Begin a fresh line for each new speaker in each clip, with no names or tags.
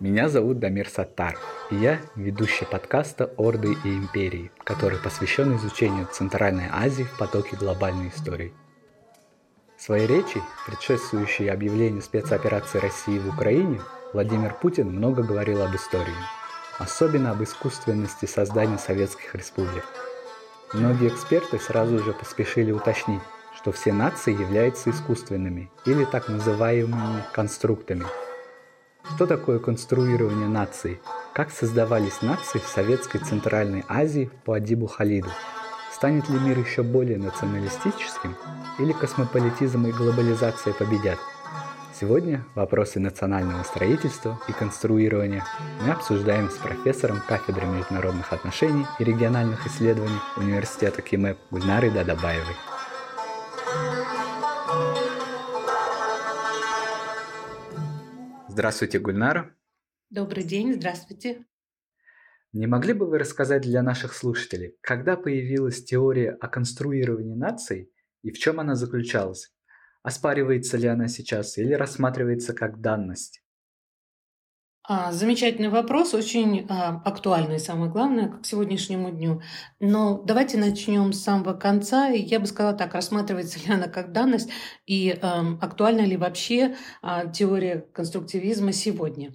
Меня зовут Дамир Саттар, и я ведущий подкаста «Орды и империи», который посвящен изучению Центральной Азии в потоке глобальной истории. В своей речи, предшествующей объявлению спецоперации России в Украине, Владимир Путин много говорил об истории, особенно об искусственности создания советских республик. Многие эксперты сразу же поспешили уточнить, что все нации являются искусственными или так называемыми конструктами. Что такое конструирование наций? Как создавались нации в Советской Центральной Азии по Адибу Халиду? Станет ли мир еще более националистическим или космополитизм и глобализация победят? Сегодня вопросы национального строительства и конструирования мы обсуждаем с профессором кафедры международных отношений и региональных исследований Университета КИМЭП Гульнарой Дадабаевой. Здравствуйте, Гульнара.
Добрый день, здравствуйте.
Не могли бы вы рассказать для наших слушателей, когда появилась теория о конструировании наций и в чем она заключалась? Оспаривается ли она сейчас или рассматривается как данность?
А, замечательный вопрос, очень а, актуальный, самое главное, к сегодняшнему дню. Но давайте начнем с самого конца. Я бы сказала так, рассматривается ли она как данность и а, актуальна ли вообще а, теория конструктивизма сегодня.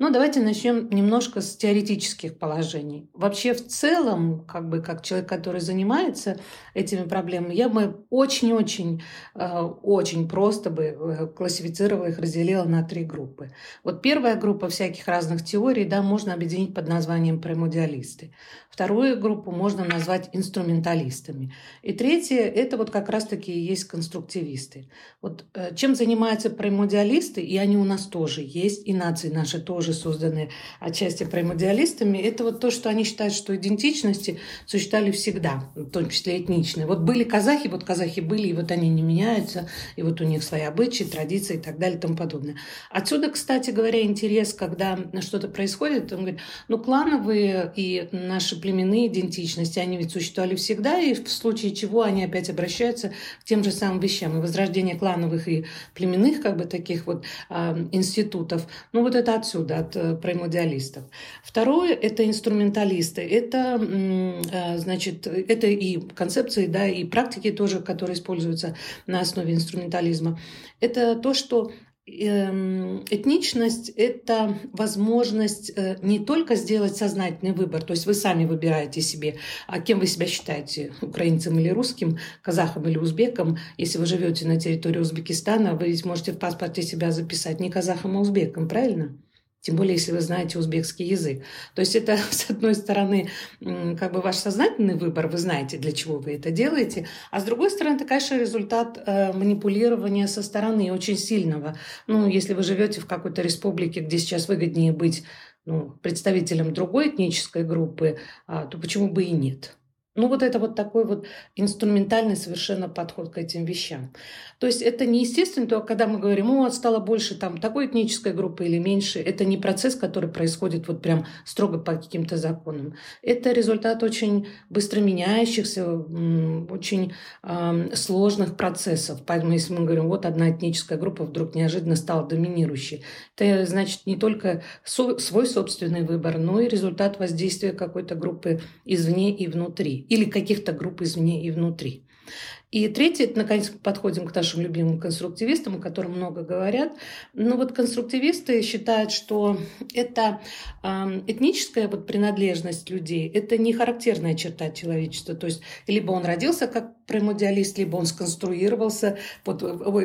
Ну, давайте начнем немножко с теоретических положений. Вообще, в целом, как бы как человек, который занимается этими проблемами, я бы очень-очень, э, очень просто бы э, классифицировала их, разделила на три группы. Вот первая группа всяких разных теорий, да, можно объединить под названием премодиалисты. Вторую группу можно назвать инструменталистами. И третья – это вот как раз-таки и есть конструктивисты. Вот э, чем занимаются премодиалисты, и они у нас тоже есть, и нации наши тоже тоже созданы отчасти примодиалистами, это вот то, что они считают, что идентичности существовали всегда, в том числе этничные. Вот были казахи, вот казахи были, и вот они не меняются, и вот у них свои обычаи, традиции и так далее и тому подобное. Отсюда, кстати говоря, интерес, когда что-то происходит, он говорит, ну, клановые и наши племенные идентичности, они ведь существовали всегда, и в случае чего они опять обращаются к тем же самым вещам. И возрождение клановых и племенных, как бы таких вот э, институтов, ну, вот это отсюда от э, премодиалистов. Второе – это инструменталисты. Это, э, значит, это и концепции, да, и практики тоже, которые используются на основе инструментализма. Это то, что эм, Этничность – это возможность э, не только сделать сознательный выбор, то есть вы сами выбираете себе, а кем вы себя считаете, украинцем или русским, казахом или узбеком. Если вы живете на территории Узбекистана, вы можете в паспорте себя записать не казахом, а узбеком, правильно? Тем более, если вы знаете узбекский язык. То есть это, с одной стороны, как бы ваш сознательный выбор, вы знаете, для чего вы это делаете, а с другой стороны, это, конечно, результат э, манипулирования со стороны очень сильного. Ну, если вы живете в какой-то республике, где сейчас выгоднее быть ну, представителем другой этнической группы, а, то почему бы и нет? Ну, вот это вот такой вот инструментальный совершенно подход к этим вещам. То есть это не естественно, то когда мы говорим, о, стало больше там такой этнической группы или меньше, это не процесс, который происходит вот прям строго по каким-то законам. Это результат очень быстро меняющихся, очень э, сложных процессов. Поэтому если мы говорим, вот одна этническая группа вдруг неожиданно стала доминирующей, это значит не только свой собственный выбор, но и результат воздействия какой-то группы извне и внутри или каких-то групп извне и внутри. И третье, наконец, подходим к нашим любимым конструктивистам, о которых много говорят. Ну вот конструктивисты считают, что это э, этническая вот принадлежность людей, это не характерная черта человечества. То есть либо он родился как премодиалист, либо он сконструировался, вот,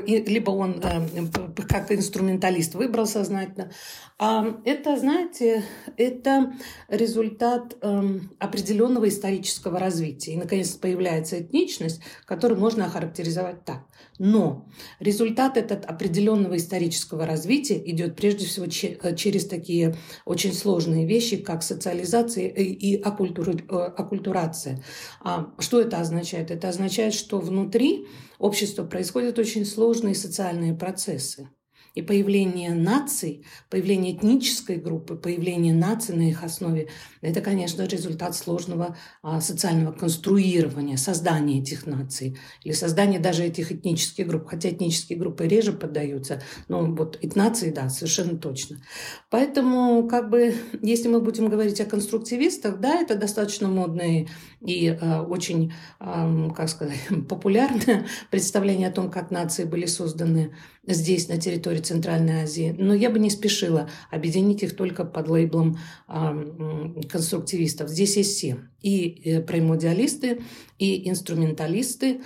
либо он э, как инструменталист выбрал сознательно. А это, знаете, это результат э, определенного исторического развития. И, наконец, появляется этничность, которую можно охарактеризовать так. Но результат этот определенного исторического развития идет прежде всего э, через такие очень сложные вещи, как социализация и оккультурация. А что это означает? Это означает, что внутри общества происходят очень сложные социальные процессы. И появление наций, появление этнической группы, появление наций на их основе, это, конечно, результат сложного а, социального конструирования, создания этих наций или создания даже этих этнических групп. Хотя этнические группы реже поддаются, но вот нации, да, совершенно точно. Поэтому, как бы, если мы будем говорить о конструктивистах, да, это достаточно модные и э, очень, э, как сказать, популярное представление о том, как нации были созданы здесь, на территории Центральной Азии. Но я бы не спешила объединить их только под лейблом конструктивистов. Здесь есть все. И э, примодиалисты, и инструменталисты,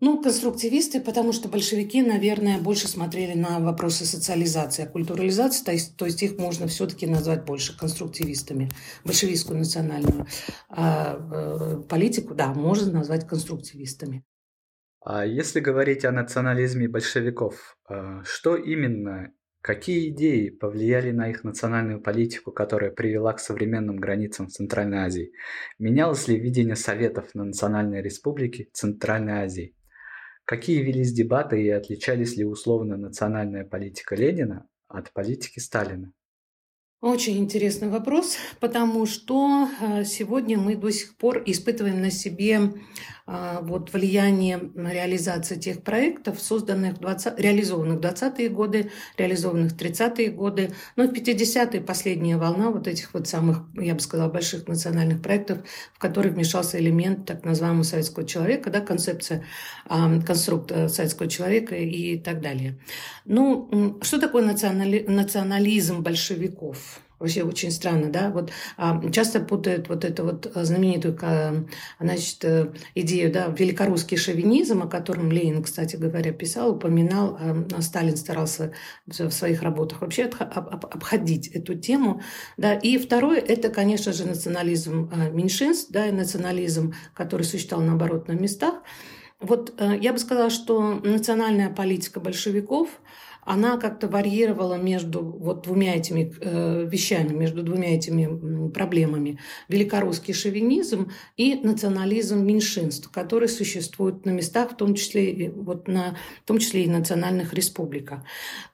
ну, конструктивисты, потому что большевики, наверное, больше смотрели на вопросы социализации, а культурализации, то есть, то есть их можно все-таки назвать больше конструктивистами. Большевистскую национальную а, э, политику, да, можно назвать конструктивистами.
А если говорить о национализме большевиков, э, что именно, какие идеи повлияли на их национальную политику, которая привела к современным границам Центральной Азии? Менялось ли видение Советов на национальной республике Центральной Азии? Какие велись дебаты и отличались ли условно национальная политика Ленина от политики Сталина?
Очень интересный вопрос, потому что э, сегодня мы до сих пор испытываем на себе а, вот влияние реализации тех проектов, созданных в 20, реализованных в 20-е годы, реализованных в 30-е годы, но ну, в 50-е последняя волна вот этих вот самых, я бы сказала, больших национальных проектов, в которые вмешался элемент так называемого советского человека, да, концепция, э, конструкт советского человека и так далее. Ну, что такое национали, национализм большевиков? Вообще очень странно, да? Вот а, часто путают вот эту вот а, знаменитую, а, значит, э, идею, да, великорусский шовинизм, о котором Ленин, кстати говоря, писал, упоминал, а Сталин старался в своих работах вообще обходить эту тему, да. И второе, это, конечно же, национализм меньшинств, да, и национализм, который существовал, наоборот, на местах. Вот э, я бы сказала, что национальная политика большевиков – она как-то варьировала между вот двумя этими э, вещами, между двумя этими проблемами. Великорусский шовинизм и национализм меньшинств, которые существуют на местах, в том числе, вот на, в том числе и национальных республиках.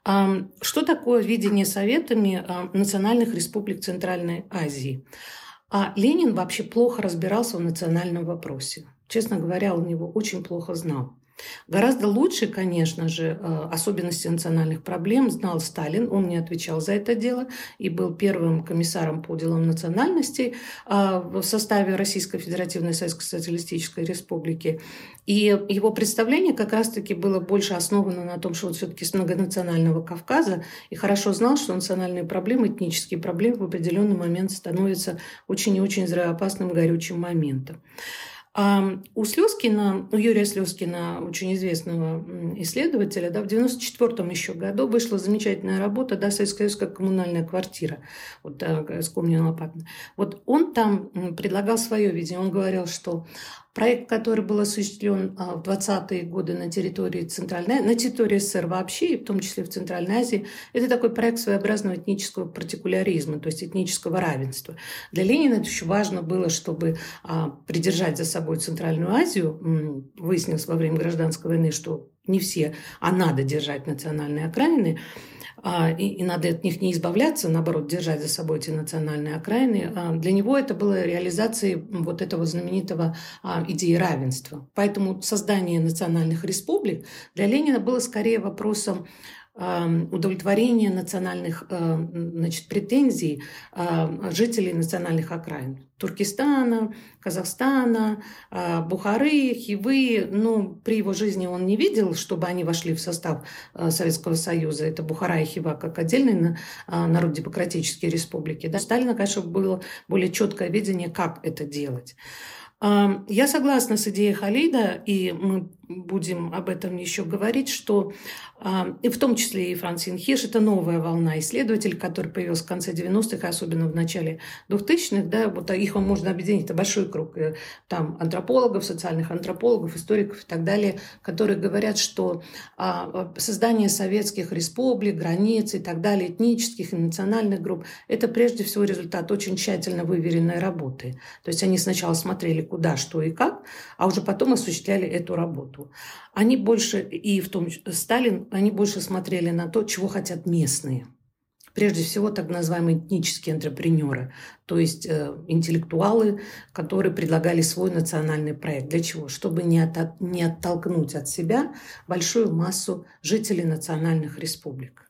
А, что такое видение советами а, национальных республик Центральной Азии? А Ленин вообще плохо разбирался в национальном вопросе. Честно говоря, он его очень плохо знал. Гораздо лучше, конечно же, э, особенности национальных проблем знал Сталин. Он не отвечал за это дело и был первым комиссаром по делам национальностей э, в составе Российской Федеративной Советской Социалистической Республики. И его представление как раз-таки было больше основано на том, что он все-таки с многонационального Кавказа и хорошо знал, что национальные проблемы, этнические проблемы в определенный момент становятся очень и очень взрывоопасным горючим моментом. А у Слезкина, у Юрия Слезкина, очень известного исследователя, да, в 94 еще году вышла замечательная работа да, «Советская коммунальная квартира» вот, да, с Комнина Лопатина. Вот он там предлагал свое видение. Он говорил, что Проект, который был осуществлен а, в 20-е годы на территории Центральной, на территории СССР вообще, и в том числе в Центральной Азии, это такой проект своеобразного этнического партикуляризма, то есть этнического равенства. Для Ленина это очень важно было, чтобы а, придержать за собой Центральную Азию. Выяснилось во время гражданской войны, что не все, а надо держать национальные окраины. А, и, и надо от них не избавляться, наоборот, держать за собой эти национальные окраины. А, для него это было реализацией вот этого знаменитого а, идеи равенства. Поэтому создание национальных республик для Ленина было скорее вопросом удовлетворения национальных значит, претензий жителей национальных окраин. Туркестана, Казахстана, Бухары, Хивы. Ну, при его жизни он не видел, чтобы они вошли в состав Советского Союза. Это Бухара и Хива как отдельные народ-демократические республики. Да? Сталина, конечно, было более четкое видение, как это делать. Я согласна с идеей Халида, и мы будем об этом еще говорить, что и в том числе и Франсин Хиш, это новая волна исследователей, который появился в конце 90-х, особенно в начале 2000-х, да, вот их можно объединить, это большой круг э, там антропологов, социальных антропологов, историков и так далее, которые говорят, что а, создание советских республик, границ и так далее, этнических и национальных групп, это прежде всего результат очень тщательно выверенной работы. То есть они сначала смотрели куда, что и как, а уже потом осуществляли эту работу. Работу. Они больше, и в том Сталин, они больше смотрели на то, чего хотят местные. Прежде всего, так называемые этнические антрепренеры, то есть э, интеллектуалы, которые предлагали свой национальный проект. Для чего? Чтобы не, от, не оттолкнуть от себя большую массу жителей национальных республик.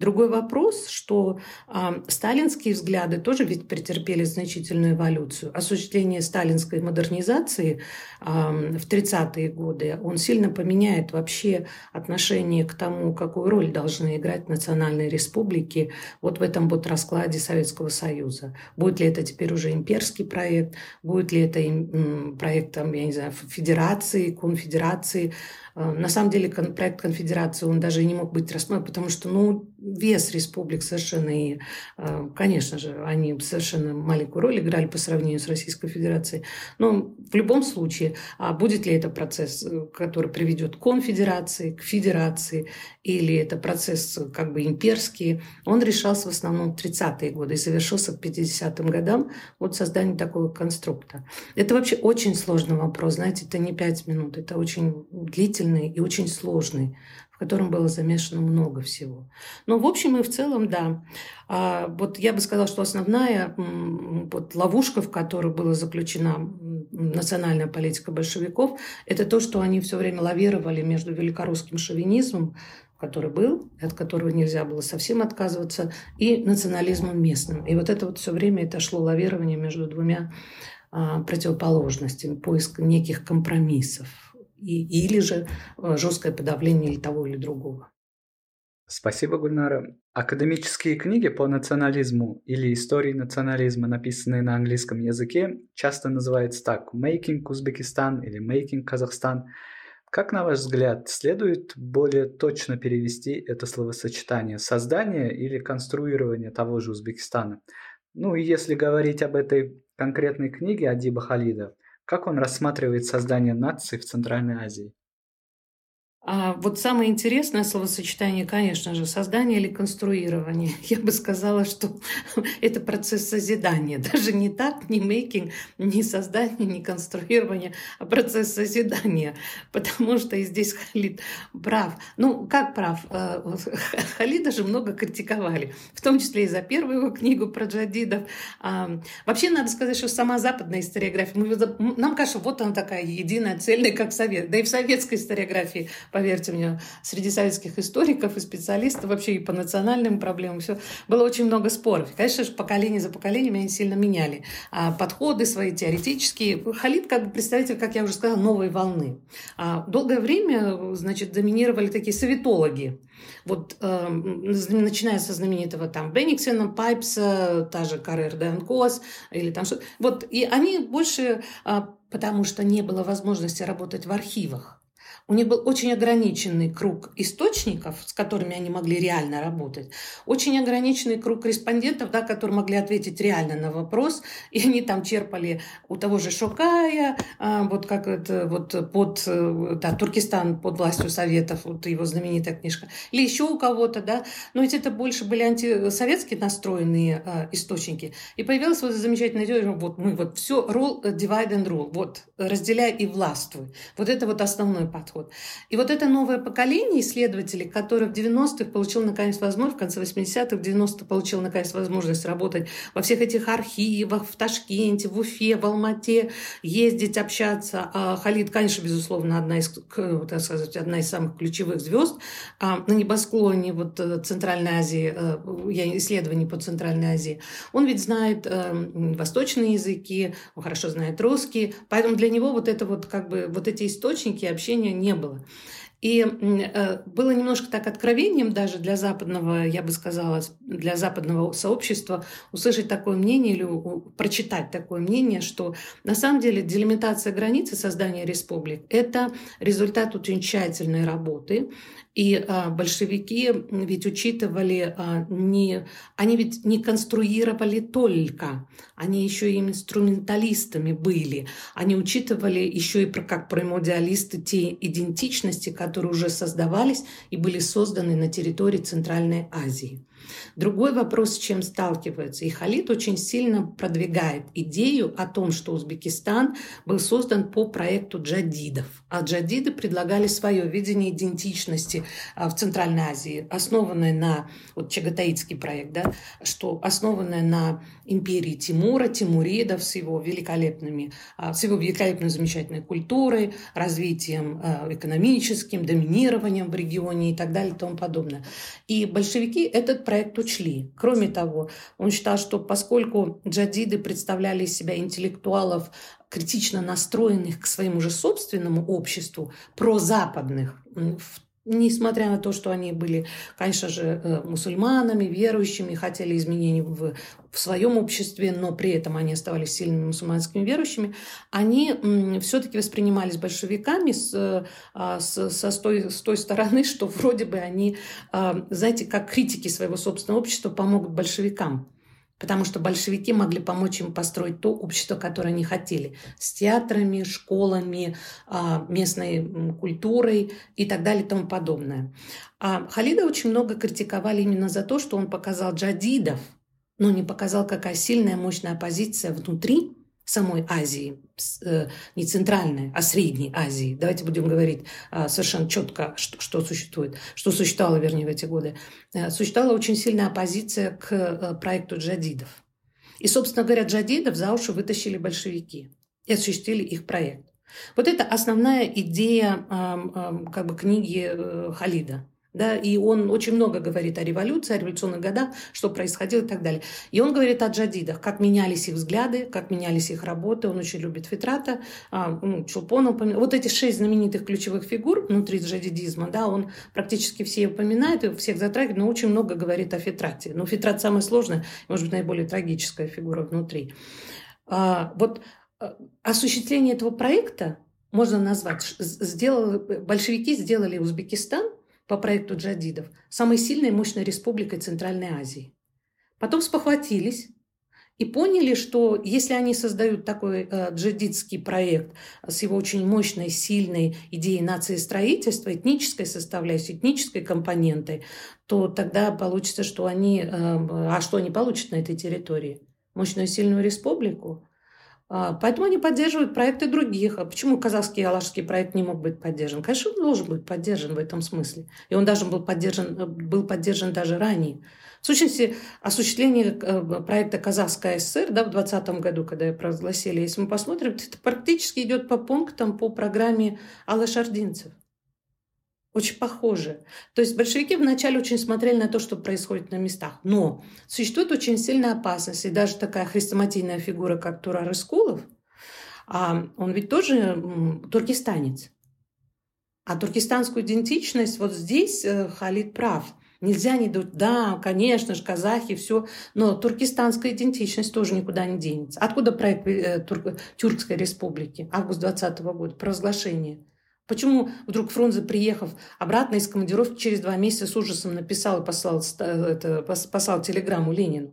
Другой вопрос, что э, сталинские взгляды тоже ведь претерпели значительную эволюцию. Осуществление сталинской модернизации э, в 30-е годы, он сильно поменяет вообще отношение к тому, какую роль должны играть национальные республики вот в этом вот раскладе Советского Союза. Будет ли это теперь уже имперский проект, будет ли это проектом, я не знаю, федерации, конфедерации, на самом деле проект конфедерации, он даже не мог быть рассмотрен, потому что, ну, вес республик совершенно, и, э, конечно же, они совершенно маленькую роль играли по сравнению с Российской Федерацией. Но в любом случае, а будет ли это процесс, э, который приведет к конфедерации, к федерации, или это процесс как бы имперский, он решался в основном в 30-е годы и завершился к 50-м годам вот созданием такого конструкта. Это вообще очень сложный вопрос, знаете, это не пять минут, это очень длительный и очень сложный, в котором было замешано много всего. Но в общем и в целом, да. А вот я бы сказала, что основная вот ловушка, в которую была заключена национальная политика большевиков, это то, что они все время лавировали между великорусским шовинизмом, который был, от которого нельзя было совсем отказываться, и национализмом местным. И вот это вот все время это шло лавирование между двумя а, противоположностями, поиск неких компромиссов и, или же а, жесткое подавление или того или другого.
Спасибо, Гульнара. Академические книги по национализму или истории национализма, написанные на английском языке, часто называются так «Making Узбекистан» или «Making Казахстан», как, на ваш взгляд, следует более точно перевести это словосочетание «создание» или «конструирование» того же Узбекистана? Ну и если говорить об этой конкретной книге Адиба Халида, как он рассматривает создание нации в Центральной Азии?
А вот самое интересное словосочетание, конечно же, создание или конструирование. Я бы сказала, что это процесс созидания. Даже не так, не мейкинг, не создание, не конструирование, а процесс созидания. Потому что и здесь Халид прав. Ну, как прав? Э, Халида же много критиковали, в том числе и за первую его книгу про джадидов. Вообще, надо сказать, что сама западная историография, нам кажется, вот она такая единая, цельная, как совет. Да и в советской историографии поверьте мне, среди советских историков и специалистов, вообще и по национальным проблемам, все, было очень много споров. Конечно же, поколение за поколением они сильно меняли а подходы свои теоретические. Халид как бы представитель, как я уже сказала, новой волны. А долгое время, значит, доминировали такие советологи, вот э, начиная со знаменитого там Бенниксена, Пайпса, та же Каррер Денкос или там что Вот, и они больше, э, потому что не было возможности работать в архивах. У них был очень ограниченный круг источников, с которыми они могли реально работать, очень ограниченный круг респондентов, да, которые могли ответить реально на вопрос, и они там черпали у того же Шокая, а, вот как это вот под да, Туркестан под властью Советов, вот его знаменитая книжка, или еще у кого-то, да, но ведь это больше были антисоветски настроенные а, источники. И появилась вот замечательная теория, вот мы вот все, rule, divide and rule, вот разделяй и властвуй. Вот это вот основной подход подход. И вот это новое поколение исследователей, которое в 90-х получил наконец возможность, в конце 80-х, в 90-х получил наконец возможность работать во всех этих архивах, в Ташкенте, в Уфе, в Алмате, ездить, общаться. А Халид, конечно, безусловно, одна из, так сказать, одна из самых ключевых звезд а на небосклоне вот, э, Центральной Азии, э, я исследований по Центральной Азии. Он ведь знает э, восточные языки, он хорошо знает русский, поэтому для него вот это вот как бы вот эти источники общения не было. И э, было немножко так откровением даже для западного, я бы сказала, для западного сообщества услышать такое мнение или прочитать такое мнение, что на самом деле делимитация границы создания республик – это результат очень тщательной работы, и а, большевики ведь учитывали а, не, они ведь не конструировали только, они еще и инструменталистами были. Они учитывали еще и про, как промодиалисты те идентичности, которые уже создавались и были созданы на территории Центральной Азии. Другой вопрос, с чем сталкивается. И Халид очень сильно продвигает идею о том, что Узбекистан был создан по проекту джадидов. А джадиды предлагали свое видение идентичности а, в Центральной Азии, основанное на, вот Чагатаитский проект, да, что основанное на империи Тимура, Тимуридов с его великолепными, а, с его великолепной замечательной культурой, развитием а, экономическим, доминированием в регионе и так далее и тому подобное. И большевики этот проект учли. Кроме того, он считал, что поскольку джадиды представляли из себя интеллектуалов, критично настроенных к своему же собственному обществу, прозападных, в Несмотря на то, что они были, конечно же, э, мусульманами, верующими, хотели изменений в, в своем обществе, но при этом они оставались сильными мусульманскими верующими, они все-таки воспринимались большевиками с, а, с, со, с, той, с той стороны, что вроде бы они, а, знаете, как критики своего собственного общества помогут большевикам потому что большевики могли помочь им построить то общество, которое они хотели, с театрами, школами, а, местной культурой и так далее и тому подобное. А Халида очень много критиковали именно за то, что он показал джадидов, но не показал, какая сильная, мощная оппозиция внутри самой Азии, э, не центральной, а средней Азии. Давайте будем говорить а, совершенно четко, что, что существует, что существовало, вернее, в эти годы. Э, существовала очень сильная оппозиция к э, проекту джадидов. И, собственно говоря, джадидов за уши вытащили большевики и осуществили их проект. Вот это основная идея как бы, книги Халида. Да, и он очень много говорит о революции, о революционных годах, что происходило и так далее. И он говорит о джадидах, как менялись их взгляды, как менялись их работы. Он очень любит Фитрата, а, ну, Чулпона. Вот эти шесть знаменитых ключевых фигур внутри джадидизма, да, он практически все упоминает, и всех затрагивает, но очень много говорит о Фитрате. Но Фитрат самая сложная, может быть, наиболее трагическая фигура внутри. А, вот а, осуществление этого проекта можно назвать, сделал, большевики сделали Узбекистан – по проекту джадидов самой сильной и мощной республикой Центральной Азии. Потом спохватились и поняли, что если они создают такой э, джадидский проект с его очень мощной, сильной идеей нации строительства, этнической составляющей, этнической компонентой, то тогда получится, что они... Э, а что они получат на этой территории? Мощную сильную республику? А, поэтому они поддерживают проекты других. А почему казахский и алашский проект не мог быть поддержан? Конечно, он должен быть поддержан в этом смысле. И он даже был поддержан, был поддержан даже ранее. В сущности, осуществление э, проекта «Казахская ССР» да, в 2020 году, когда я провозгласили, если мы посмотрим, это практически идет по пунктам по программе Аллы Шардинцев. Очень похоже. То есть большевики вначале очень смотрели на то, что происходит на местах. Но существует очень сильная опасность. И даже такая хрестоматийная фигура, как Турар Искулов, а он ведь тоже туркестанец. А туркестанскую идентичность, вот здесь э, Халид прав. Нельзя не думать, да, конечно же, казахи, все, но туркестанская идентичность тоже никуда не денется. Откуда проект э, Тюркской республики? Август 2020 года, провозглашение. Почему вдруг Фрунзе, приехав обратно из командировки, через два месяца с ужасом написал и послал, это, послал телеграмму Ленину?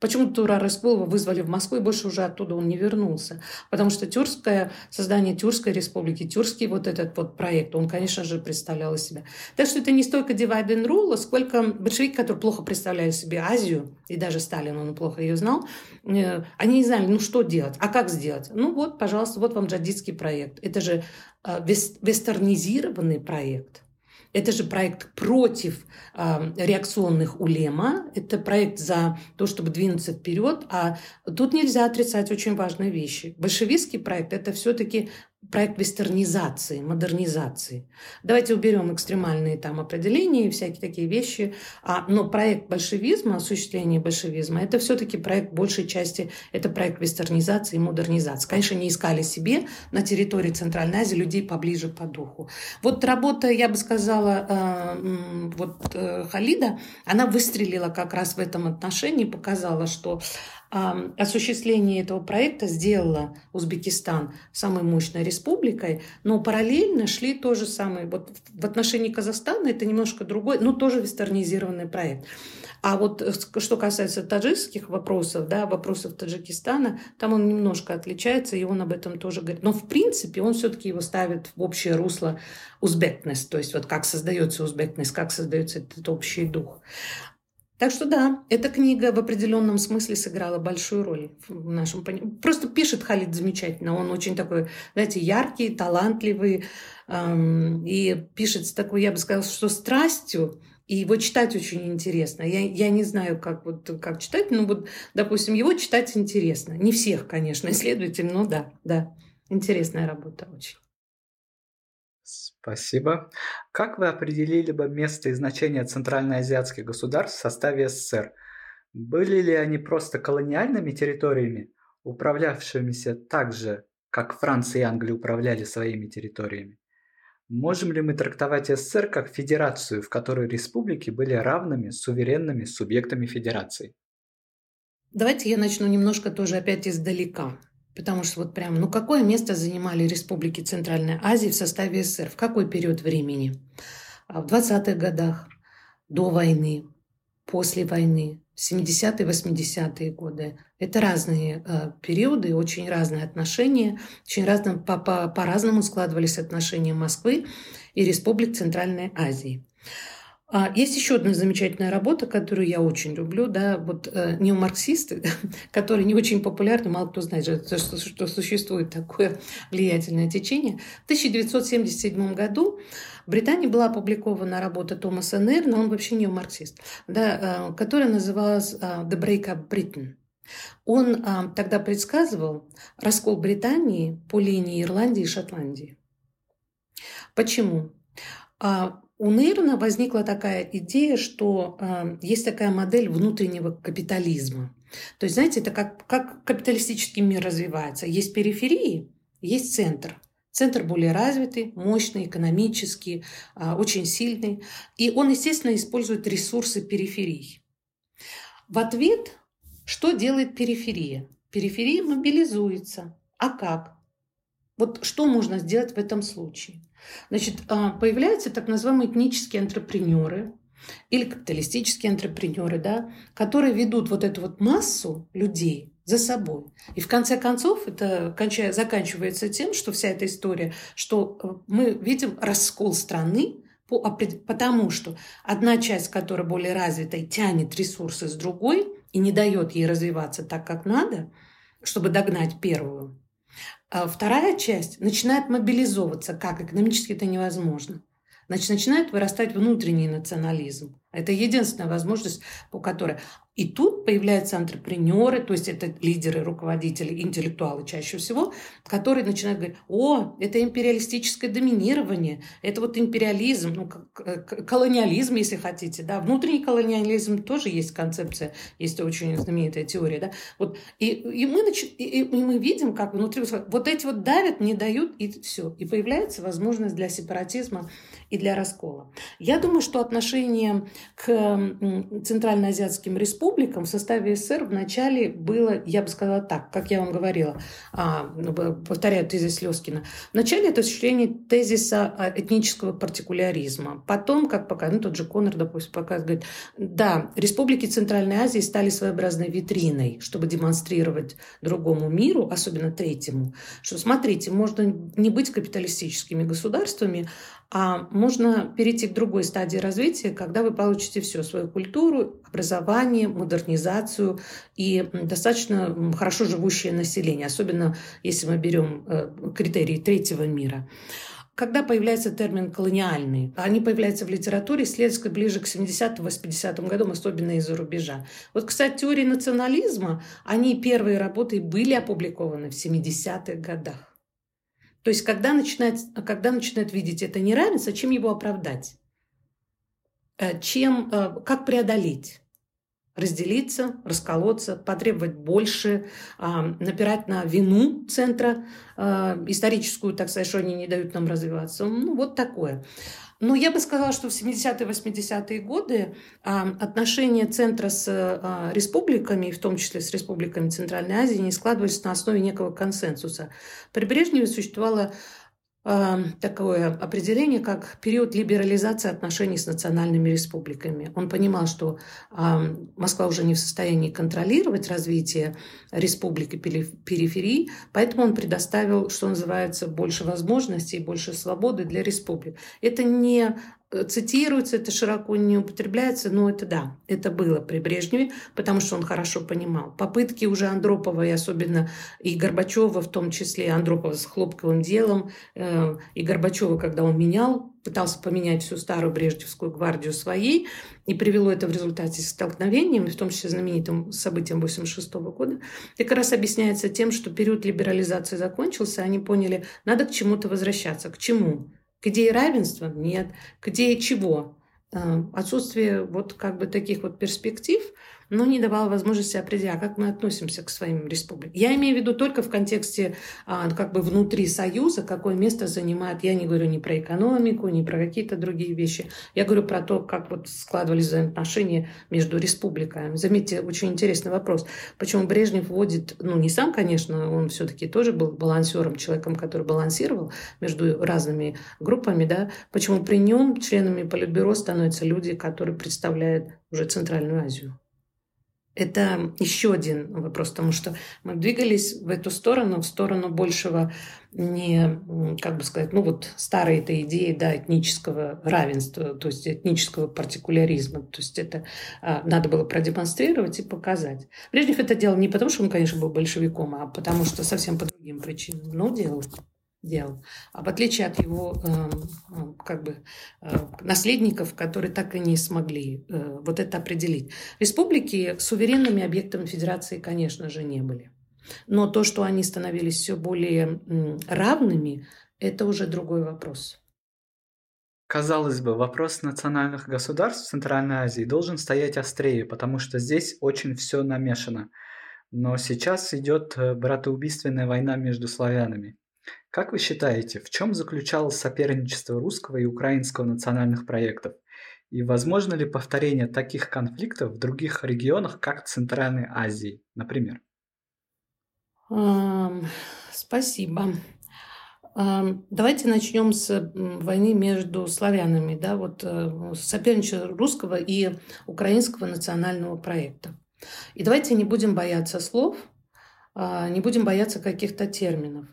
Почему Тура Рыскулова вызвали в Москву, и больше уже оттуда он не вернулся? Потому что тюркское, создание Тюркской республики, тюркский вот этот вот проект, он, конечно же, представлял из себя. Так что это не столько divide and rule, сколько большевики, которые плохо представляли себе Азию, и даже Сталин, он плохо ее знал, э, они не знали, ну что делать, а как сделать? Ну вот, пожалуйста, вот вам джадидский проект. Это же э, вестернизированный проект – это же проект против э, реакционных улема, это проект за то, чтобы двинуться вперед, а тут нельзя отрицать очень важные вещи. Большевистский проект – это все-таки проект вестернизации, модернизации. Давайте уберем экстремальные там определения и всякие такие вещи. А, но проект большевизма, осуществление большевизма, это все-таки проект большей части, это проект вестернизации и модернизации. Конечно, не искали себе на территории Центральной Азии людей поближе по духу. Вот работа, я бы сказала, э, вот э, Халида, она выстрелила как раз в этом отношении, показала, что осуществление этого проекта сделало Узбекистан самой мощной республикой, но параллельно шли то же самое. Вот в отношении Казахстана это немножко другой, но тоже вестернизированный проект. А вот э, что касается таджикских вопросов, да, вопросов Таджикистана, там он немножко отличается, и он об этом тоже говорит. Но в принципе он все-таки его ставит в общее русло узбекность, то есть вот как создается узбекность, как создается этот общий дух. Так что да, эта книга в определенном смысле сыграла большую роль в нашем понимании. Просто пишет Халид замечательно. Он очень такой, знаете, яркий, талантливый. Эм, и пишет с такой, я бы сказала, что страстью. И его читать очень интересно. Я, я не знаю, как, вот, как читать, но вот, допустим, его читать интересно. Не всех, конечно, исследователей, но да, да. Интересная работа очень.
Спасибо. Как вы определили бы место и значение центральноазиатских государств в составе СССР? Были ли они просто колониальными территориями, управлявшимися так же, как Франция и Англия управляли своими территориями? Можем ли мы трактовать СССР как федерацию, в которой республики были равными суверенными субъектами федерации?
Давайте я начну немножко тоже опять издалека. Потому что вот прям, ну какое место занимали республики Центральной Азии в составе СССР? В какой период времени? А в 20-х годах, до войны, после войны, 70-е, 80-е годы. Это разные э, периоды, очень разные отношения, очень разно, по, по, по-разному складывались отношения Москвы и республик Центральной Азии. А есть еще одна замечательная работа, которую я очень люблю, да, вот э, неомарксисты, которые не очень популярны, мало кто знает, что, что, существует такое влиятельное течение. В 1977 году в Британии была опубликована работа Томаса Нерна, он вообще неомарксист, да, э, которая называлась э, «The Breakup Britain». Он э, тогда предсказывал раскол Британии по линии Ирландии и Шотландии. Почему? А у Нейрона возникла такая идея, что э, есть такая модель внутреннего капитализма. То есть, знаете, это как, как капиталистический мир развивается. Есть периферии, есть центр. Центр более развитый, мощный, экономический, э, очень сильный. И он, естественно, использует ресурсы периферий. В ответ, что делает периферия? Периферия мобилизуется. А как? Вот что можно сделать в этом случае? Значит, а, появляются так называемые этнические антрепренеры или капиталистические антрепренеры, да, которые ведут вот эту вот массу людей за собой. И в конце концов это заканчивается тем, что вся эта история, что э, мы видим раскол страны, потому что одна часть, которая более развитой, тянет ресурсы с другой и не дает ей развиваться так, как надо, чтобы догнать первую. А вторая часть начинает мобилизовываться. Как? Экономически это невозможно. Значит, начинает вырастать внутренний национализм. Это единственная возможность, по которой... И тут появляются антрепренеры, то есть это лидеры, руководители, интеллектуалы чаще всего, которые начинают говорить, о, это империалистическое доминирование, это вот империализм, ну, колониализм, если хотите, да, внутренний колониализм тоже есть концепция, есть очень знаменитая теория, да, вот, и, и, мы, нач... и, и мы видим, как внутри, вот эти вот давят, не дают, и все, и появляется возможность для сепаратизма и для раскола. Я думаю, что отношение к центральноазиатским республикам в составе СССР вначале было, я бы сказала так, как я вам говорила, а, ну, повторяю тезис Лескина. Вначале это осуществление тезиса этнического партикуляризма. Потом, как пока, ну тот же Коннор, допустим, показывает, да, республики Центральной Азии стали своеобразной витриной, чтобы демонстрировать другому миру, особенно третьему, что смотрите, можно не быть капиталистическими государствами, а можно перейти к другой стадии развития, когда вы получите все, свою культуру, образование, модернизацию и достаточно хорошо живущее население, особенно если мы берем э, критерии третьего мира. Когда появляется термин «колониальный», они появляются в литературе, следственно, ближе к 70-80-м годам, особенно из-за рубежа. Вот, кстати, теории национализма, они первые работы были опубликованы в 70-х годах. То есть, когда начинает, когда начинает видеть это неравенство, чем его оправдать? Э, чем, э, как преодолеть? Разделиться, расколоться, потребовать больше, а, напирать на вину центра э, историческую, так сказать, что они не дают нам развиваться. Ну, вот такое. Но я бы сказала, что в 70-е, 80-е годы а, отношения центра с а, республиками, в том числе с республиками Центральной Азии, не складывались на основе некого консенсуса. При Брежневе существовало такое определение, как период либерализации отношений с национальными республиками. Он понимал, что Москва уже не в состоянии контролировать развитие республики периферии, поэтому он предоставил, что называется, больше возможностей, больше свободы для республик. Это не цитируется, это широко не употребляется, но это да, это было при Брежневе, потому что он хорошо понимал. Попытки уже Андропова и особенно и Горбачева, в том числе Андропова с хлопковым делом, э, и Горбачева, когда он менял, пытался поменять всю старую Брежневскую гвардию своей, и привело это в результате столкновением, в том числе знаменитым событием 1986 года, и как раз объясняется тем, что период либерализации закончился, они поняли, надо к чему-то возвращаться. К чему? Идее равенства? Нет. Идее чего? Э, отсутствие вот как бы таких вот перспектив – но не давала возможности определять, а как мы относимся к своим республикам. Я имею в виду только в контексте а, как бы внутри Союза, какое место занимает. Я не говорю ни про экономику, ни про какие-то другие вещи. Я говорю про то, как вот складывались взаимоотношения между республиками. Заметьте, очень интересный вопрос. Почему Брежнев вводит, ну не сам, конечно, он все-таки тоже был балансером, человеком, который балансировал между разными группами, да, почему при нем членами Политбюро становятся люди, которые представляют уже Центральную Азию. Это еще один вопрос, потому что мы двигались в эту сторону, в сторону большего не, как бы сказать, ну вот старой этой идеи, да, этнического равенства, то есть этнического партикуляризма. То есть это а, надо было продемонстрировать и показать. Брежнев это делал не потому, что он, конечно, был большевиком, а потому что совсем по другим причинам, но делал делал. А в отличие от его э, как бы, э, наследников, которые так и не смогли э, вот это определить. Республики суверенными объектами федерации, конечно же, не были. Но то, что они становились все более равными, это уже другой вопрос.
Казалось бы, вопрос национальных государств в Центральной Азии должен стоять острее, потому что здесь очень все намешано. Но сейчас идет э, братоубийственная война между славянами. Как вы считаете, в чем заключалось соперничество русского и украинского национальных проектов? И возможно ли повторение таких конфликтов в других регионах, как Центральной Азии, например?
Спасибо. Давайте начнем с войны между славянами, да, вот э, соперничество русского и украинского национального проекта. И давайте не будем бояться слов, а, не будем бояться каких-то терминов.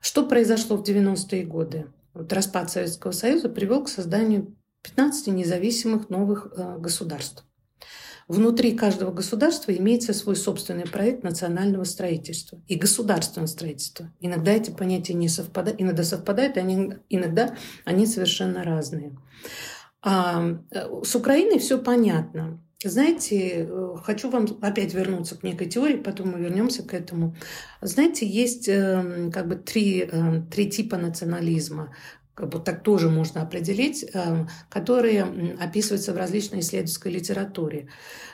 Что произошло в 90-е годы? Вот распад Советского Союза привел к созданию 15 независимых новых э, государств. Внутри каждого государства имеется свой собственный проект национального строительства и государственного строительства. Иногда эти понятия не совпадают, иногда совпадают, они, иногда они совершенно разные. А, э, с Украиной все понятно. Знаете, э, хочу вам опять вернуться к некой теории, потом мы вернемся к этому. Знаете, есть эм, как бы три, эм, три типа национализма как бы так тоже можно определить, эм, которые описываются в различной исследовательской литературе.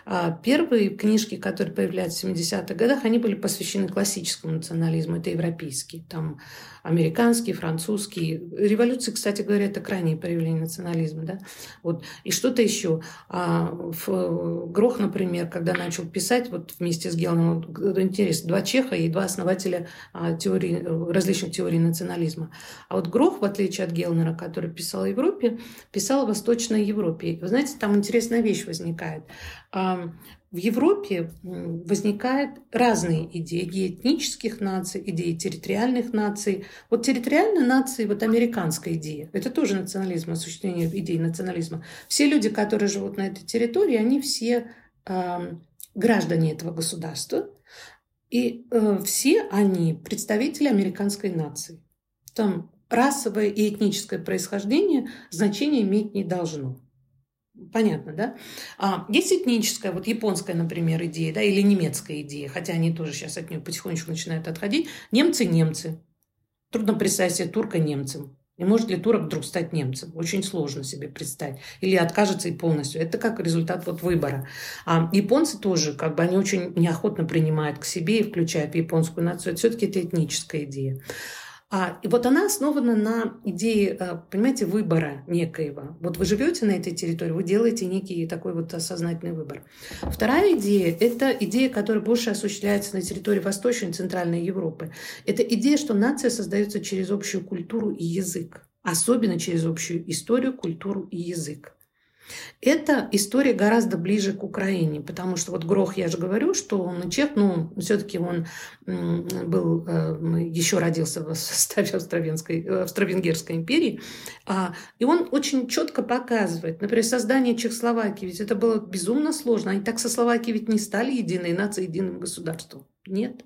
А первые книжки, которые появляются в 70-х годах, они были посвящены классическому национализму, это европейский, там американский, французский. Революции, кстати говоря, это крайнее проявление национализма. Да? Вот. И что-то еще. А Грох, например, когда начал писать вот вместе с Гелном, интересно, два чеха и два основателя а, теории, различных теорий национализма. А вот Грох, в отличие от Гелнера, который писал о Европе, писал о Восточной Европе. Вы знаете, там интересная вещь возникает. В Европе возникают разные идеи, этнических наций, идеи территориальных наций. Вот территориальная нация, вот американская идея, это тоже национализм, осуществление идеи национализма. Все люди, которые живут на этой территории, они все э, граждане этого государства, и э, все они представители американской нации. Там расовое и этническое происхождение значения иметь не должно. Понятно, да? А, есть этническая, вот японская, например, идея, да, или немецкая идея, хотя они тоже сейчас от нее потихонечку начинают отходить. Немцы – немцы. Трудно представить себе турка немцем. И может ли турок вдруг стать немцем? Очень сложно себе представить. Или откажется и полностью. Это как результат вот выбора. А японцы тоже, как бы они очень неохотно принимают к себе и включают в японскую нацию. Все-таки это этническая идея. А, и вот она основана на идее, э, понимаете, выбора некоего. Вот вы живете на этой территории, вы делаете некий такой вот осознательный выбор. Вторая идея – это идея, которая больше осуществляется на территории Восточной и Центральной Европы. Это идея, что нация создается через общую культуру и язык. Особенно через общую историю, культуру и язык. Эта история гораздо ближе к Украине, потому что вот Грох, я же говорю, что он чех, но все-таки он был, э, еще родился в составе Австро-Венгерской, Австро-Венгерской империи, а, и он очень четко показывает, например, создание Чехословакии, ведь это было безумно сложно, они так со Словакией ведь не стали единой нацией, единым государством. Нет.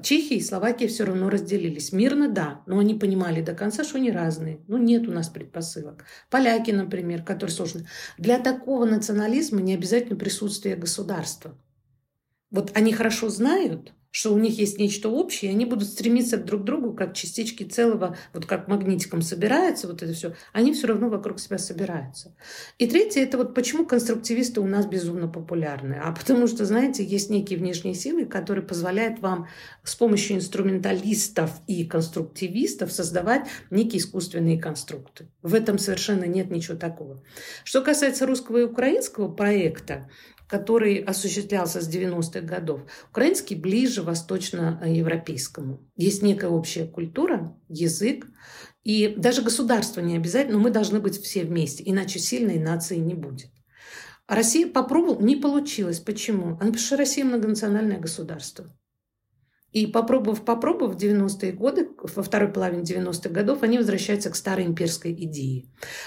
Чехия и Словакия все равно разделились. Мирно, да, но они понимали до конца, что они разные. Ну, нет у нас предпосылок. Поляки, например, которые сложны. Для такого национализма не обязательно присутствие государства. Вот они хорошо знают, что у них есть нечто общее, и они будут стремиться друг к другу, как частички целого, вот как магнитиком собирается вот это все, они все равно вокруг себя собираются. И третье, это вот почему конструктивисты у нас безумно популярны. А потому что, знаете, есть некие внешние силы, которые позволяют вам с помощью инструменталистов и конструктивистов создавать некие искусственные конструкты. В этом совершенно нет ничего такого. Что касается русского и украинского проекта, который осуществлялся с 90-х годов, украинский ближе восточноевропейскому. Есть некая общая культура, язык, и даже государство не обязательно, но мы должны быть все вместе, иначе сильной нации не будет. Россия попробовала, не получилось. Почему? Она потому что Россия многонациональное государство. И попробовав, попробовав в 90-е годы, во второй половине 90-х годов, они возвращаются к старой имперской идее.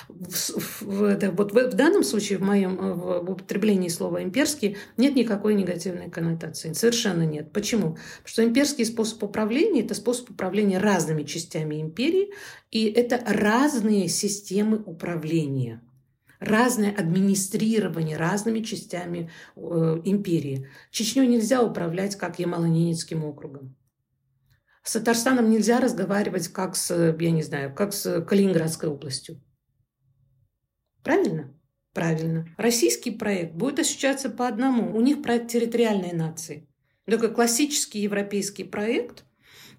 В, в, в, вот в, в данном случае, в моем в, в употреблении слова «имперский» нет никакой негативной коннотации. Совершенно нет. Почему? Потому что имперский способ управления – это способ управления разными частями империи, и это разные системы управления – разное администрирование разными частями э, империи. Чечню нельзя управлять как Ямало-Ненецким округом. С Татарстаном нельзя разговаривать как с, я не знаю, как с Калининградской областью. Правильно? Правильно. Российский проект будет осуществляться по одному. У них проект территориальной нации. Такой классический европейский проект,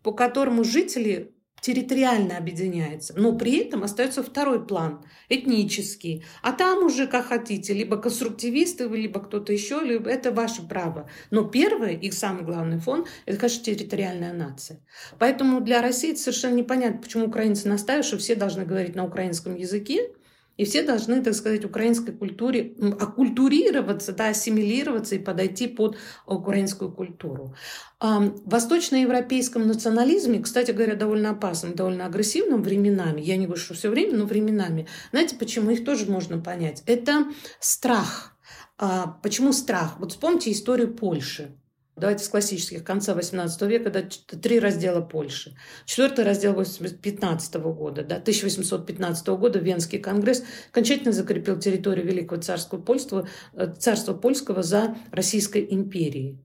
по которому жители территориально объединяется, но при этом остается второй план, этнический. А там уже как хотите, либо конструктивисты либо кто-то еще, либо это ваше право. Но первый и самый главный фон – это, конечно, территориальная нация. Поэтому для России это совершенно непонятно, почему украинцы настаивают, что все должны говорить на украинском языке, и все должны, так сказать, украинской культуре оккультурироваться, да, ассимилироваться и подойти под украинскую культуру. В восточноевропейском национализме, кстати говоря, довольно опасным, довольно агрессивным временами, я не говорю, что все время, но временами, знаете, почему их тоже можно понять? Это страх. А, почему страх? Вот вспомните историю Польши. Давайте с классических, конца XVIII века, да, три раздела Польши. Четвертый раздел 15 года, да, 1815 года Венский конгресс окончательно закрепил территорию Великого царского польства, э, царства польского за Российской империей.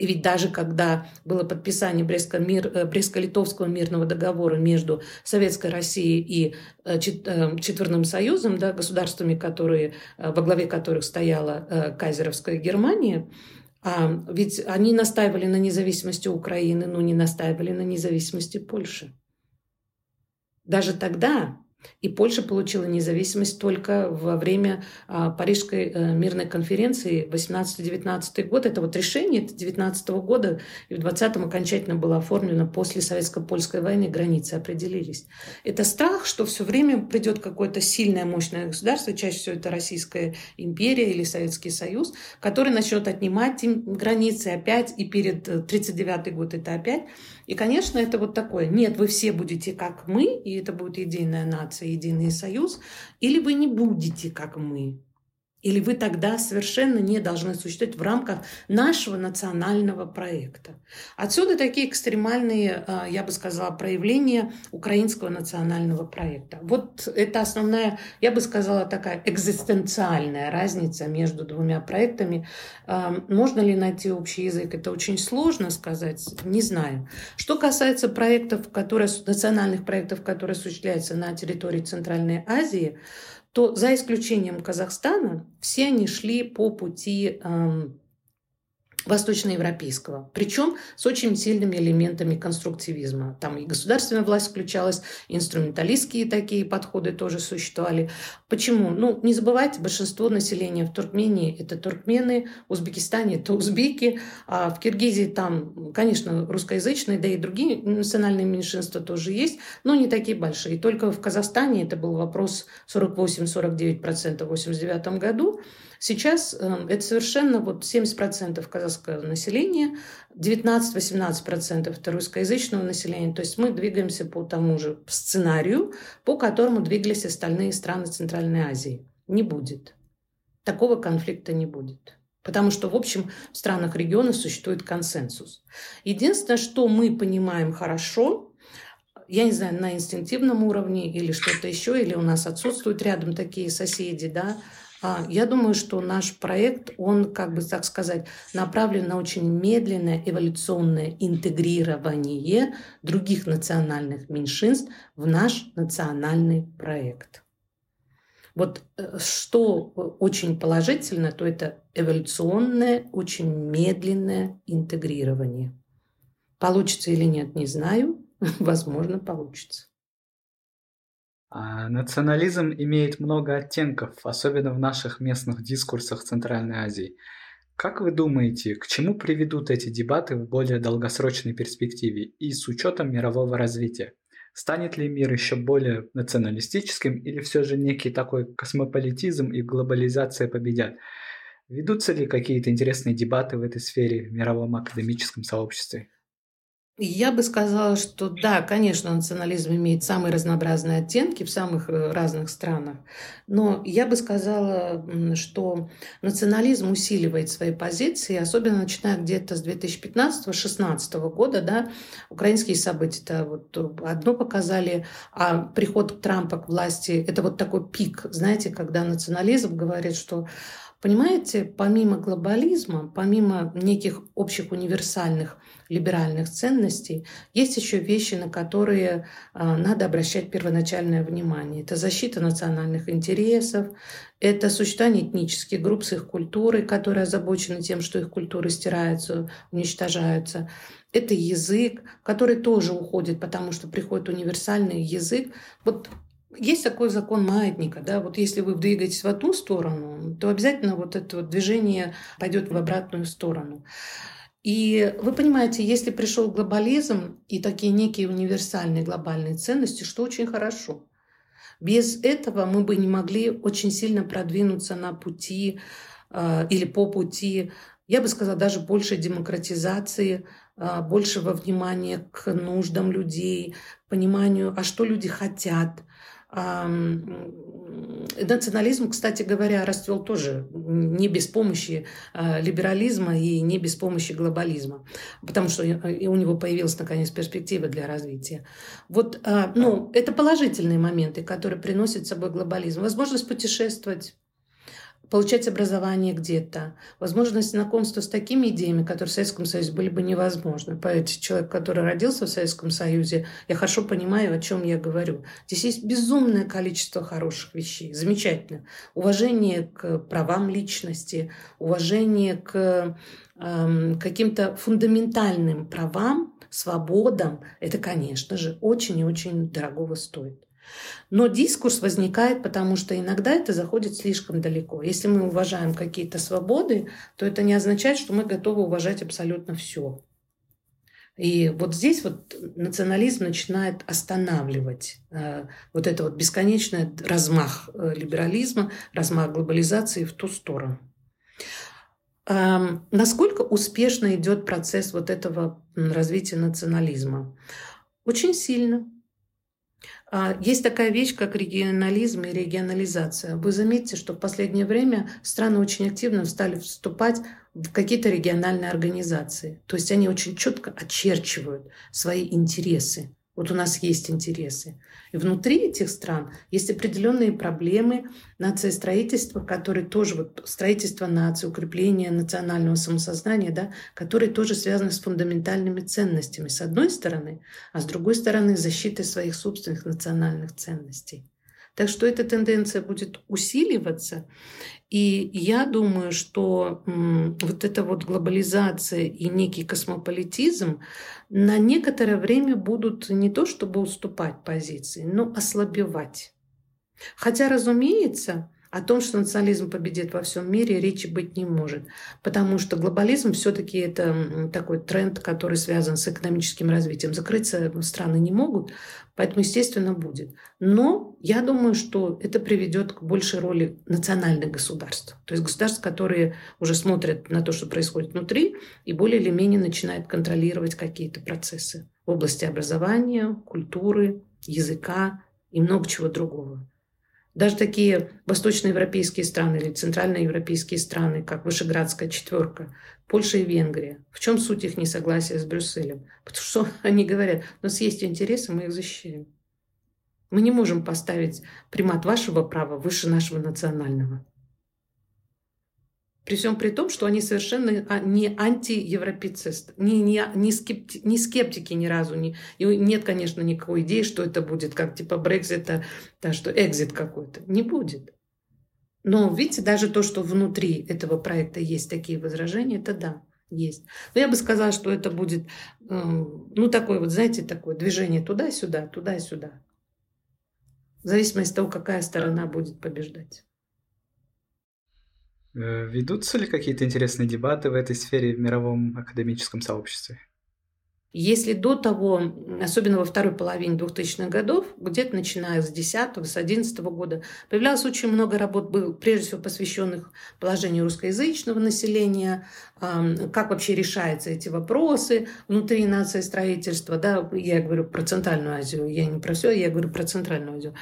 И ведь даже когда было подписание э, Брестско-Литовского мирного договора между Советской Россией и э, Четверным Союзом, да, государствами, которые, во главе которых стояла Кайзеровская Германия, а, ведь они настаивали на независимости Украины, но не настаивали на независимости Польши. Даже тогда и Польша получила независимость только во время а, Парижской а, мирной конференции 18-19 год. Это вот решение 19 года и в 20-м окончательно было оформлено после Советско-Польской войны, границы определились. Это страх, что все время придет какое-то сильное, мощное государство, чаще всего это Российская империя или Советский Союз, который начнет отнимать границы опять, и перед 39 э, год это опять. И, конечно, это вот такое. Нет, вы все будете как мы, и это будет единая нация, единый союз, или вы не будете как мы. Или вы тогда совершенно не должны существовать в рамках нашего национального проекта. Отсюда такие экстремальные, а, я бы сказала, проявления украинского национального проекта. Вот это основная, я бы сказала, такая экзистенциальная разница между двумя проектами. А, можно ли найти общий язык? Это очень сложно сказать, не знаю. Что касается проектов, которые, национальных проектов, которые осуществляются на территории Центральной Азии, то за исключением Казахстана все они шли по пути эм, восточноевропейского, причем с очень сильными элементами конструктивизма. Там и государственная власть включалась, инструменталистские такие подходы тоже существовали. Почему? Ну, не забывайте, большинство населения в Туркмении – это туркмены, в Узбекистане – это узбеки, а в Киргизии там, конечно, русскоязычные, да и другие национальные меньшинства тоже есть, но не такие большие. Только в Казахстане это был вопрос 48-49% в 1989 году, Сейчас э, это совершенно вот 70% казахского населения, 19-18% это русскоязычного населения. То есть мы двигаемся по тому же сценарию, по которому двигались остальные страны Центральной Азии. Не будет. Такого конфликта не будет. Потому что, в общем, в странах региона существует консенсус. Единственное, что мы понимаем хорошо, я не знаю, на инстинктивном уровне или что-то еще, или у нас отсутствуют рядом такие соседи, да, а, я думаю, что наш проект, он, как бы так сказать, направлен на очень медленное эволюционное интегрирование других национальных меньшинств в наш национальный проект. Вот э, что очень положительно, то это эволюционное, очень медленное интегрирование. Получится или нет, не знаю. Возможно, получится.
А национализм имеет много оттенков, особенно в наших местных дискурсах Центральной Азии. Как вы думаете, к чему приведут эти дебаты в более долгосрочной перспективе и с учетом мирового развития? Станет ли мир еще более националистическим или все же некий такой космополитизм и глобализация победят? Ведутся ли какие-то интересные дебаты в этой сфере в мировом академическом сообществе?
Я бы сказала, что да, конечно, национализм имеет самые разнообразные оттенки в самых э, разных странах, но я бы сказала, что национализм усиливает свои позиции, особенно начиная где-то с 2015-2016 года, да, украинские события вот одно показали, а приход Трампа к власти – это вот такой пик, знаете, когда национализм говорит, что Понимаете, помимо глобализма, помимо неких общих универсальных либеральных ценностей, есть еще вещи, на которые а, надо обращать первоначальное внимание. Это защита национальных интересов, это существование этнических групп с их культурой, которые озабочены тем, что их культуры стираются, уничтожаются. Это язык, который тоже уходит, потому что приходит универсальный язык. Вот есть такой закон маятника, да, вот если вы двигаетесь в одну сторону, то обязательно вот это вот движение пойдет в обратную сторону. И вы понимаете, если пришел глобализм и такие некие универсальные глобальные ценности, что очень хорошо. Без этого мы бы не могли очень сильно продвинуться на пути э, или по пути, я бы сказала, даже большей демократизации, э, большего внимания к нуждам людей, пониманию, а что люди хотят, Национализм, кстати говоря, расцвел тоже не без помощи а, либерализма и не без помощи глобализма, потому что и у него появилась, наконец, перспектива для развития. Вот, а, ну, это положительные моменты, которые приносят с собой глобализм. Возможность путешествовать, получать образование где-то, возможность знакомства с такими идеями, которые в Советском Союзе были бы невозможны. Поэтому человек, который родился в Советском Союзе, я хорошо понимаю, о чем я говорю. Здесь есть безумное количество хороших вещей, замечательно. Уважение к правам личности, уважение к э, каким-то фундаментальным правам, свободам, это, конечно же, очень и очень дорогого стоит. Но дискурс возникает, потому что иногда это заходит слишком далеко. Если мы уважаем какие-то свободы, то это не означает, что мы готовы уважать абсолютно все. И вот здесь вот национализм начинает останавливать э, вот это вот бесконечный размах э, либерализма, размах глобализации в ту сторону. Э, насколько успешно идет процесс вот этого развития национализма? Очень сильно. А, есть такая вещь, как регионализм и регионализация. Вы заметите, что в последнее время страны очень активно стали вступать в какие-то региональные организации. То есть они очень четко очерчивают свои интересы. Вот у нас есть интересы. И внутри этих стран есть определенные проблемы нациестроительства, которые тоже, вот строительство нации, укрепление национального самосознания, да, которые тоже связаны с фундаментальными ценностями, с одной стороны, а с другой стороны, защитой своих собственных национальных ценностей. Так что эта тенденция будет усиливаться. И я думаю, что вот эта вот глобализация и некий космополитизм на некоторое время будут не то чтобы уступать позиции, но ослабевать. Хотя, разумеется, о том, что национализм победит во всем мире, речи быть не может. Потому что глобализм все-таки это такой тренд, который связан с экономическим развитием. Закрыться страны не могут, поэтому, естественно, будет. Но я думаю, что это приведет к большей роли национальных государств. То есть государств, которые уже смотрят на то, что происходит внутри, и более или менее начинают контролировать какие-то процессы в области образования, культуры, языка и много чего другого. Даже такие восточноевропейские страны или центральноевропейские страны, как Вышеградская четверка, Польша и Венгрия. В чем суть их несогласия с Брюсселем? Потому что они говорят, у нас есть интересы, мы их защищаем. Мы не можем поставить примат вашего права выше нашего национального. При всем при том, что они совершенно а, не антиевропеисты, не, не, не, скепти, не скептики ни разу. Не, и нет, конечно, никакой идеи, что это будет как типа Брекзита, да, что экзит какой-то. Не будет. Но видите, даже то, что внутри этого проекта есть такие возражения, это да, есть. Но я бы сказала, что это будет, эм, ну, такое вот, знаете, такое движение туда-сюда, туда-сюда. В зависимости от того, какая сторона будет побеждать.
Э, ведутся ли какие-то интересные дебаты в этой сфере в мировом академическом сообществе?
Если до того, особенно во второй половине 2000-х годов, где-то начиная с 10 с 11 года, появлялось очень много работ, был, прежде всего посвященных положению русскоязычного населения, как вообще решаются эти вопросы внутри нации строительства. Да, я говорю про Центральную Азию, я не про все, я говорю про Центральную Азию.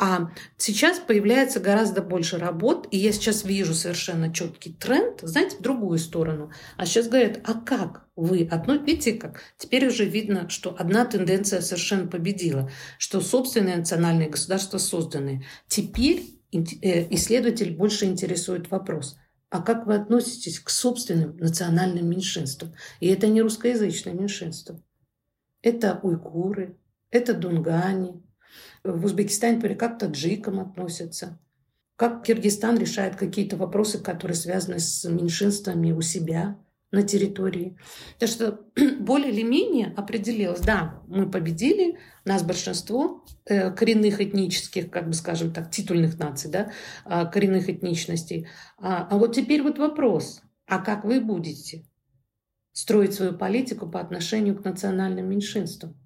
А сейчас появляется гораздо больше работ, и я сейчас вижу совершенно четкий тренд, знаете, в другую сторону. А сейчас говорят, а как вы относитесь, видите, как теперь уже видно, что одна тенденция совершенно победила, что собственные национальные государства созданы. Теперь э, исследователь больше интересует вопрос, а как вы относитесь к собственным национальным меньшинствам? И это не русскоязычное меньшинство. Это уйгуры, это дунгане, в Узбекистане, например, как таджикам относятся, как Киргизстан решает какие-то вопросы, которые связаны с меньшинствами у себя на территории. Так что более или менее определилось, да, мы победили, нас большинство э, коренных этнических, как бы скажем так, титульных наций, да, э, коренных этничностей. А, а вот теперь вот вопрос, а как вы будете строить свою политику по отношению к национальным меньшинствам?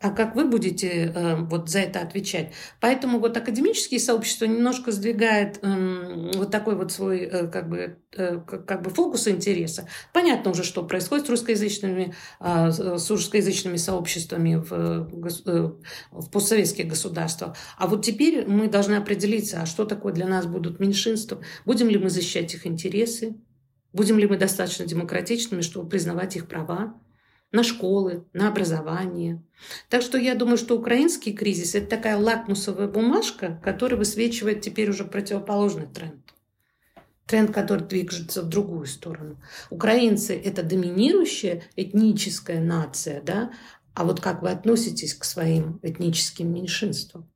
А как вы будете э, вот за это отвечать. Поэтому вот академические сообщества немножко сдвигает э, вот такой вот свой э, как бы э, как бы фокус интереса. Понятно уже, что происходит с русскоязычными э, с русскоязычными сообществами в, э, в постсоветских государствах. А вот теперь мы должны определиться, а что такое для нас будут меньшинства, будем ли мы защищать их интересы, будем ли мы достаточно демократичными, чтобы признавать их права на школы, на образование. Так что я думаю, что украинский кризис – это такая лакмусовая бумажка, которая высвечивает теперь уже противоположный тренд. Тренд, который движется в другую сторону. Украинцы – это доминирующая этническая нация, да? а вот как вы относитесь к своим этническим меньшинствам?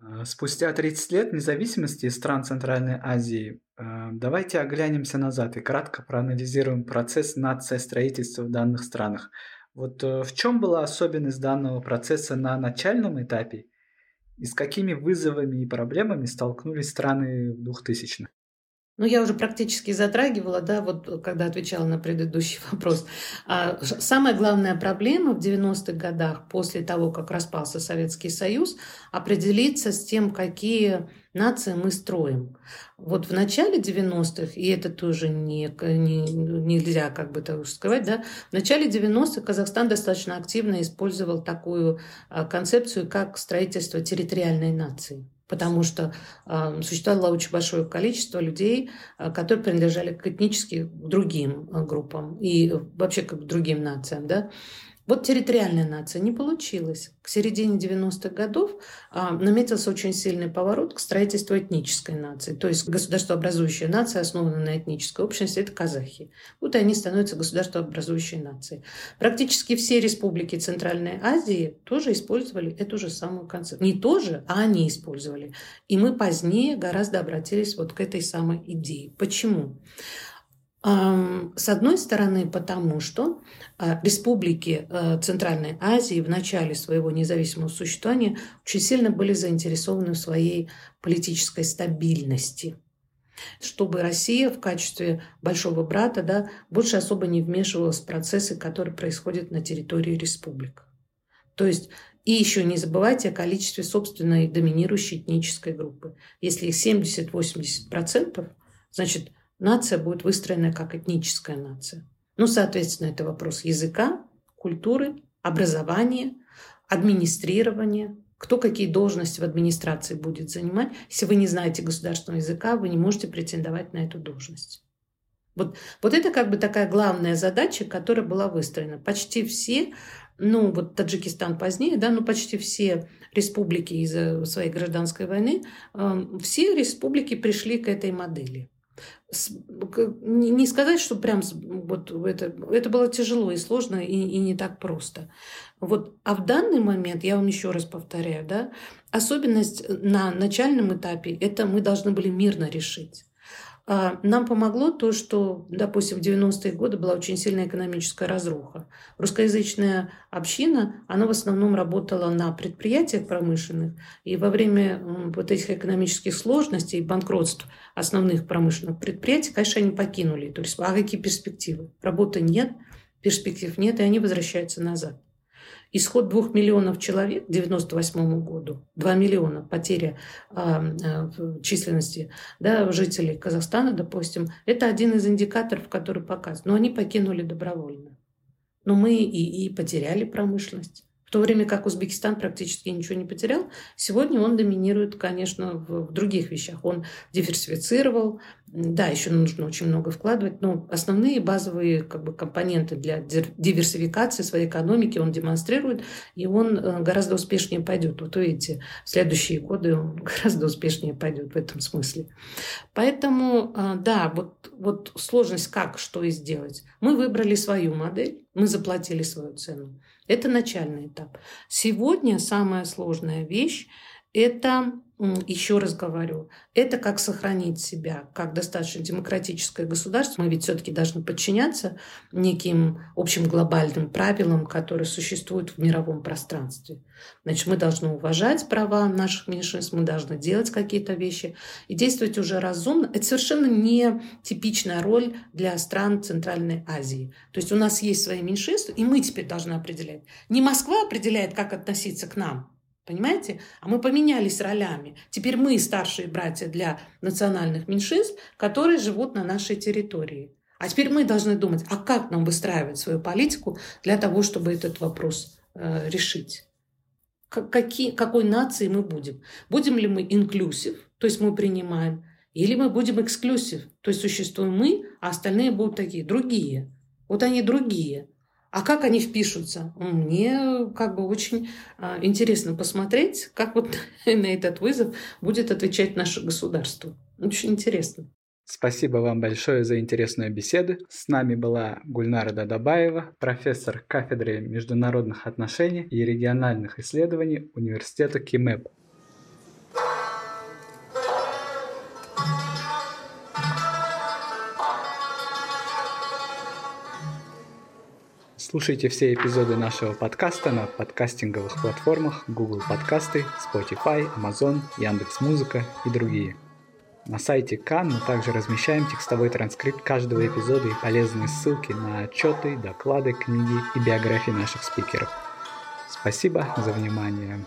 А, спустя 30 лет независимости стран Центральной Азии а, давайте оглянемся назад и кратко проанализируем процесс нациостроительства в данных странах. Вот э, в чем была особенность данного процесса на начальном этапе и с какими вызовами и проблемами столкнулись страны в 2000-х?
Ну, я уже практически затрагивала, да, вот когда отвечала на предыдущий вопрос. А самая главная проблема в 90-х годах, после того, как распался Советский Союз, определиться с тем, какие нации мы строим. Вот в начале 90-х, и это тоже не, не, нельзя как бы так сказать, да, в начале 90-х Казахстан достаточно активно использовал такую а, концепцию, как строительство территориальной нации потому что э, существовало очень большое количество людей, э, которые принадлежали к этнически другим э, группам и вообще к другим нациям. Да? Вот территориальная нация не получилась. К середине 90-х годов а, наметился очень сильный поворот к строительству этнической нации. То есть государствообразующая нация, основанная на этнической общности, это казахи. Вот они становятся государствообразующей нацией. Практически все республики Центральной Азии тоже использовали эту же самую концепцию. Не тоже, а они использовали. И мы позднее гораздо обратились вот к этой самой идее. Почему? С одной стороны, потому что а, республики э, Центральной Азии в начале своего независимого существования очень сильно были заинтересованы в своей политической стабильности чтобы Россия в качестве большого брата да, больше особо не вмешивалась в процессы, которые происходят на территории республик. То есть и еще не забывайте о количестве собственной доминирующей этнической группы. Если их 70-80%, значит, нация будет выстроена как этническая нация. Ну, соответственно, это вопрос языка, культуры, образования, администрирования, кто какие должности в администрации будет занимать. Если вы не знаете государственного языка, вы не можете претендовать на эту должность. Вот, вот это как бы такая главная задача, которая была выстроена. Почти все, ну вот Таджикистан позднее, да, ну почти все республики из-за своей гражданской войны, э, все республики пришли к этой модели не сказать, что прям вот это, это было тяжело и сложно, и, и не так просто. Вот, а в данный момент, я вам еще раз повторяю, да, особенность на начальном этапе – это мы должны были мирно решить. А, нам помогло то, что, допустим, в 90-е годы была очень сильная экономическая разруха. Русскоязычная община, она в основном работала на предприятиях промышленных, и во время вот этих экономических сложностей, банкротств основных промышленных предприятий, конечно, они покинули. То есть, а какие перспективы? Работы нет, перспектив нет, и они возвращаются назад. Исход двух миллионов человек к 1998 году, 2 миллиона потеря э, численности да, жителей Казахстана, допустим, это один из индикаторов, который показывает. Но они покинули добровольно. Но мы и, и потеряли промышленность. В то время как Узбекистан практически ничего не потерял, сегодня он доминирует, конечно, в, других вещах. Он диверсифицировал, да, еще нужно очень много вкладывать, но основные базовые как бы, компоненты для диверсификации своей экономики он демонстрирует, и он э, гораздо успешнее пойдет. Вот увидите, в следующие годы он гораздо успешнее пойдет в этом смысле. Поэтому, э, да, вот, вот сложность как, что и сделать. Мы выбрали свою модель, мы заплатили свою цену. Это начальный этап. Сегодня самая сложная вещь – это, еще раз говорю, это как сохранить себя как достаточно демократическое государство. Мы ведь все-таки должны подчиняться неким общим глобальным правилам, которые существуют в мировом пространстве. Значит, мы должны уважать права наших меньшинств, мы должны делать какие-то вещи и действовать уже разумно. Это совершенно не типичная роль для стран Центральной Азии. То есть у нас есть свои меньшинства, и мы теперь должны определять. Не Москва определяет, как относиться к нам, Понимаете? А мы поменялись ролями. Теперь мы старшие братья для национальных меньшинств, которые живут на нашей территории. А теперь мы должны думать, а как нам выстраивать свою политику для того, чтобы этот вопрос э, решить. Какие, какой нации мы будем? Будем ли мы инклюзив, то есть мы принимаем, или мы будем эксклюзив, то есть существуем мы, а остальные будут такие, другие. Вот они другие. А как они впишутся? Мне как бы очень а, интересно посмотреть, как вот на этот вызов будет отвечать наше государство. Очень интересно.
Спасибо вам большое за интересную беседу. С нами была Гульнара Дадабаева, профессор кафедры международных отношений и региональных исследований Университета КИМЭП. Слушайте все эпизоды нашего подкаста на подкастинговых платформах Google Подкасты, Spotify, Amazon, Яндекс.Музыка и другие. На сайте Кан мы также размещаем текстовой транскрипт каждого эпизода и полезные ссылки на отчеты, доклады, книги и биографии наших спикеров. Спасибо за внимание.